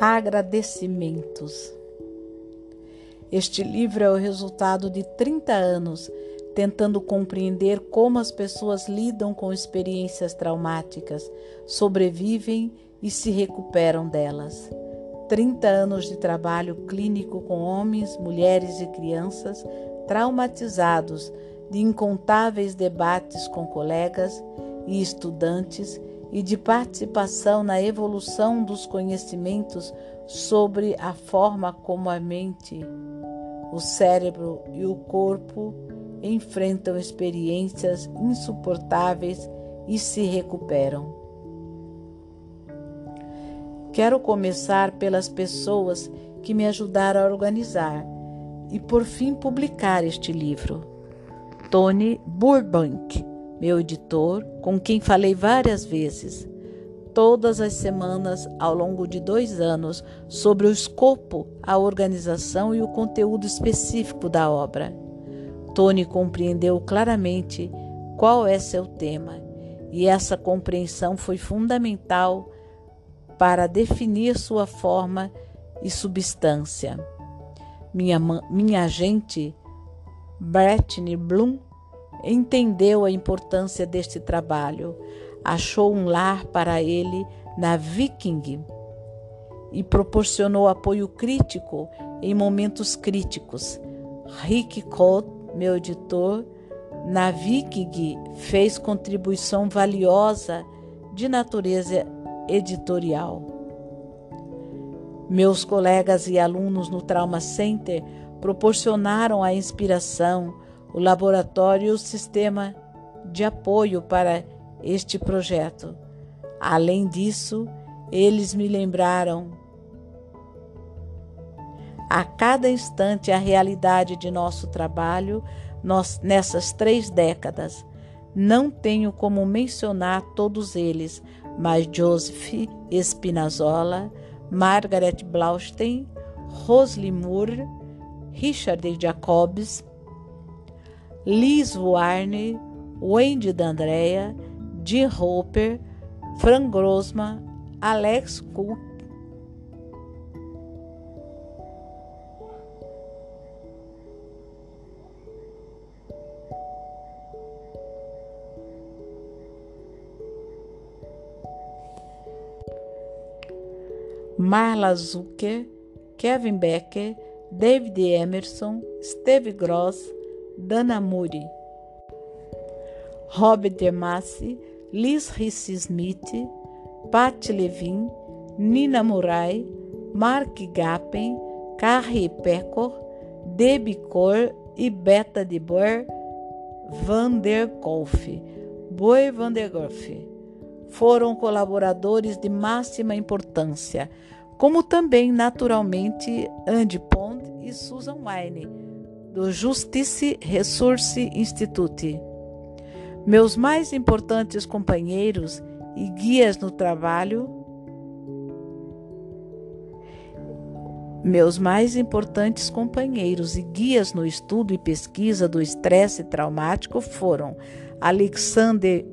Agradecimentos. Este livro é o resultado de 30 anos tentando compreender como as pessoas lidam com experiências traumáticas, sobrevivem e se recuperam delas. 30 anos de trabalho clínico com homens, mulheres e crianças traumatizados, de incontáveis debates com colegas e estudantes e de participação na evolução dos conhecimentos sobre a forma como a mente, o cérebro e o corpo enfrentam experiências insuportáveis e se recuperam. Quero começar pelas pessoas que me ajudaram a organizar e, por fim, publicar este livro. Tony Burbank meu editor, com quem falei várias vezes, todas as semanas ao longo de dois anos, sobre o escopo, a organização e o conteúdo específico da obra. Tony compreendeu claramente qual é seu tema, e essa compreensão foi fundamental para definir sua forma e substância. Minha, minha agente, Brittany Bloom, entendeu a importância deste trabalho, achou um lar para ele na Viking e proporcionou apoio crítico em momentos críticos. Rick Cole, meu editor, na Viking fez contribuição valiosa de natureza editorial. Meus colegas e alunos no Trauma Center proporcionaram a inspiração, o laboratório e o sistema de apoio para este projeto. Além disso, eles me lembraram a cada instante a realidade de nosso trabalho nós, nessas três décadas. Não tenho como mencionar todos eles, mas Joseph Espinazola, Margaret Blaustein, Rosli Moore, Richard Jacobs, Liz Warner, Wendy D'Andrea, Jim Hopper, Frank Grossman, Alex Cook, Marla Zucker, Kevin Becker, David Emerson, Steve Gross, Dana Muri, Robert Demassi, Liz Ricci Smith, Pat Levin, Nina Murai, Mark Gappen, Carrie Pecor, Debbie Cor e Beta de Boer Van der Golf, Boi Van der Golf. Foram colaboradores de máxima importância, como também, naturalmente, Andy Pond e Susan Wine do Justice Resource Institute. Meus mais importantes companheiros e guias no trabalho, meus mais importantes companheiros e guias no estudo e pesquisa do estresse traumático foram Alexander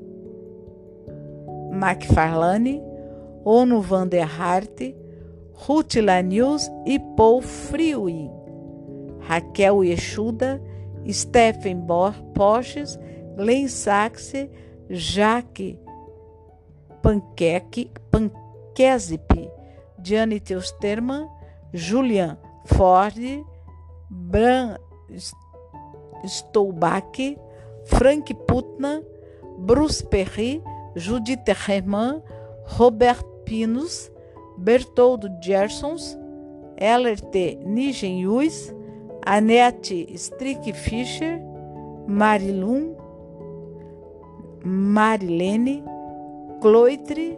McFarlane, Ono van der Hart, Ruth Lanius e Paul Friwin. Raquel Yeshuda, Stephen Porches, Len Saxe, Jaque Panqueque, Panquezip, Diane Teusterman, Julian Ford, Bran Stolbach, Frank Putna, Bruce Perry, Judith Herman, Robert Pinos, Bertoldo Gersons, Elert Nigenhuis, Anete Strickfischer, Marilun, Marilene, Cloitre,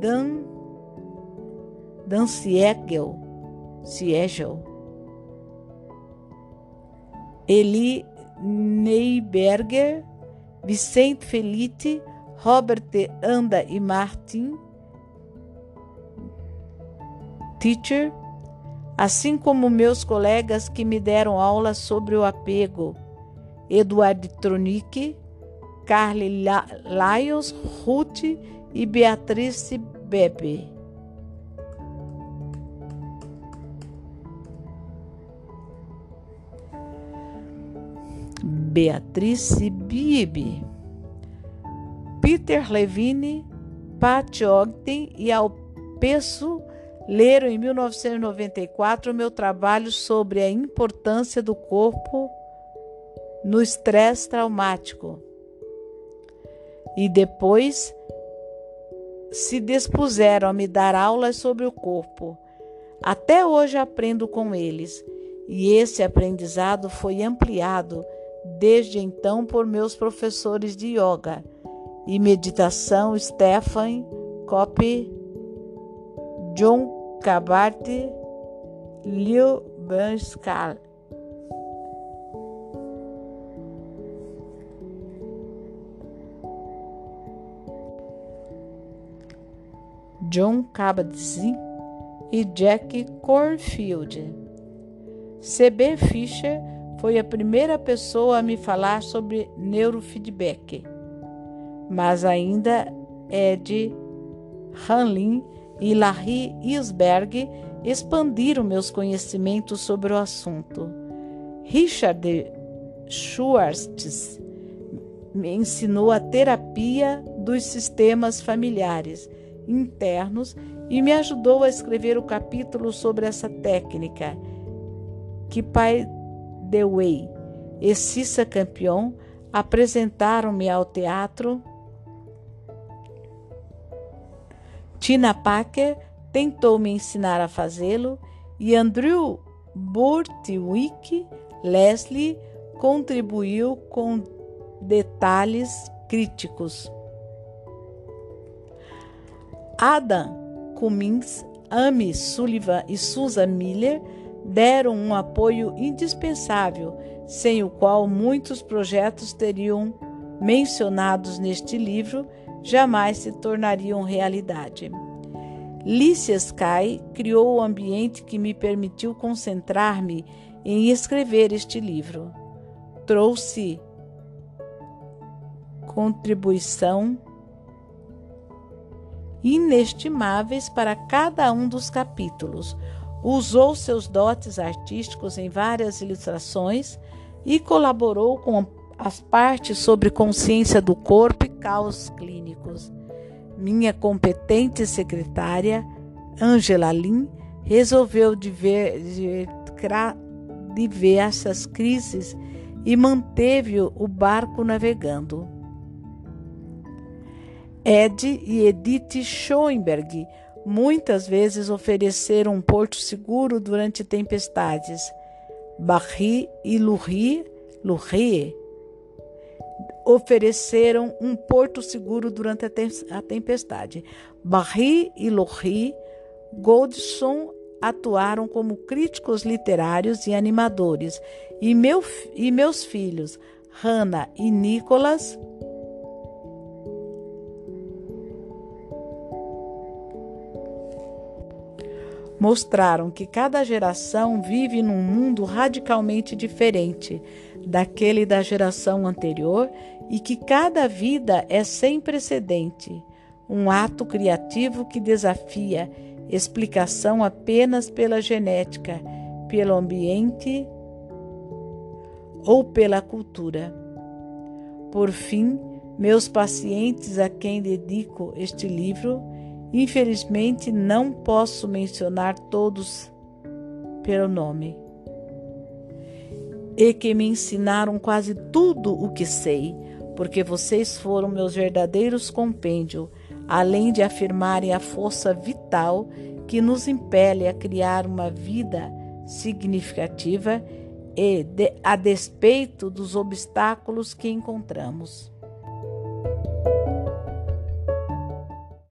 Dan, Dan Siegel, Siegel, Eli Neyberger, Vicente Felite, Robert Anda e Martin, Teacher, assim como meus colegas que me deram aula sobre o apego, Eduard Tronick, Carly Lyons, Ruth e Beatrice Bebe. Beatrice Bibi, Peter Levine, Pat Ogden e Alpesso leram em 1994 meu trabalho sobre a importância do corpo no estresse traumático. E depois se dispuseram a me dar aulas sobre o corpo. Até hoje aprendo com eles, e esse aprendizado foi ampliado desde então por meus professores de yoga e meditação Stephen Copy, John Cabarte, Liu Benskal. John Kabat-Zinn e Jack Cornfield. C.B. Fisher foi a primeira pessoa a me falar sobre neurofeedback, mas ainda Ed Hanlin e Larry Isberg expandiram meus conhecimentos sobre o assunto. Richard Schwartz me ensinou a terapia dos sistemas familiares internos e me ajudou a escrever o capítulo sobre essa técnica que Pai Dewey e Cissa Campion apresentaram-me ao teatro. Tina Packer tentou me ensinar a fazê-lo e Andrew Burtwick Leslie contribuiu com detalhes críticos. Adam Cummings, Amy Sullivan e Susan Miller deram um apoio indispensável, sem o qual muitos projetos teriam mencionados neste livro jamais se tornariam realidade. Lícia Sky criou o ambiente que me permitiu concentrar-me em escrever este livro. Trouxe contribuição inestimáveis para cada um dos capítulos. Usou seus dotes artísticos em várias ilustrações e colaborou com as partes sobre consciência do corpo e caos clínicos. Minha competente secretária, Angela Lin, resolveu diversas crises e manteve o barco navegando. Ed e Edith Schoenberg muitas vezes ofereceram um porto seguro durante tempestades. Barry e Lurie, Lurie ofereceram um porto seguro durante a tempestade. Barry e Lurie Goldson atuaram como críticos literários e animadores, e, meu, e meus filhos, Hannah e Nicholas, mostraram que cada geração vive num mundo radicalmente diferente daquele da geração anterior e que cada vida é sem precedente, um ato criativo que desafia explicação apenas pela genética, pelo ambiente ou pela cultura. Por fim, meus pacientes a quem dedico este livro Infelizmente, não posso mencionar todos pelo nome. E que me ensinaram quase tudo o que sei, porque vocês foram meus verdadeiros compêndios, além de afirmarem a força vital que nos impele a criar uma vida significativa e de, a despeito dos obstáculos que encontramos.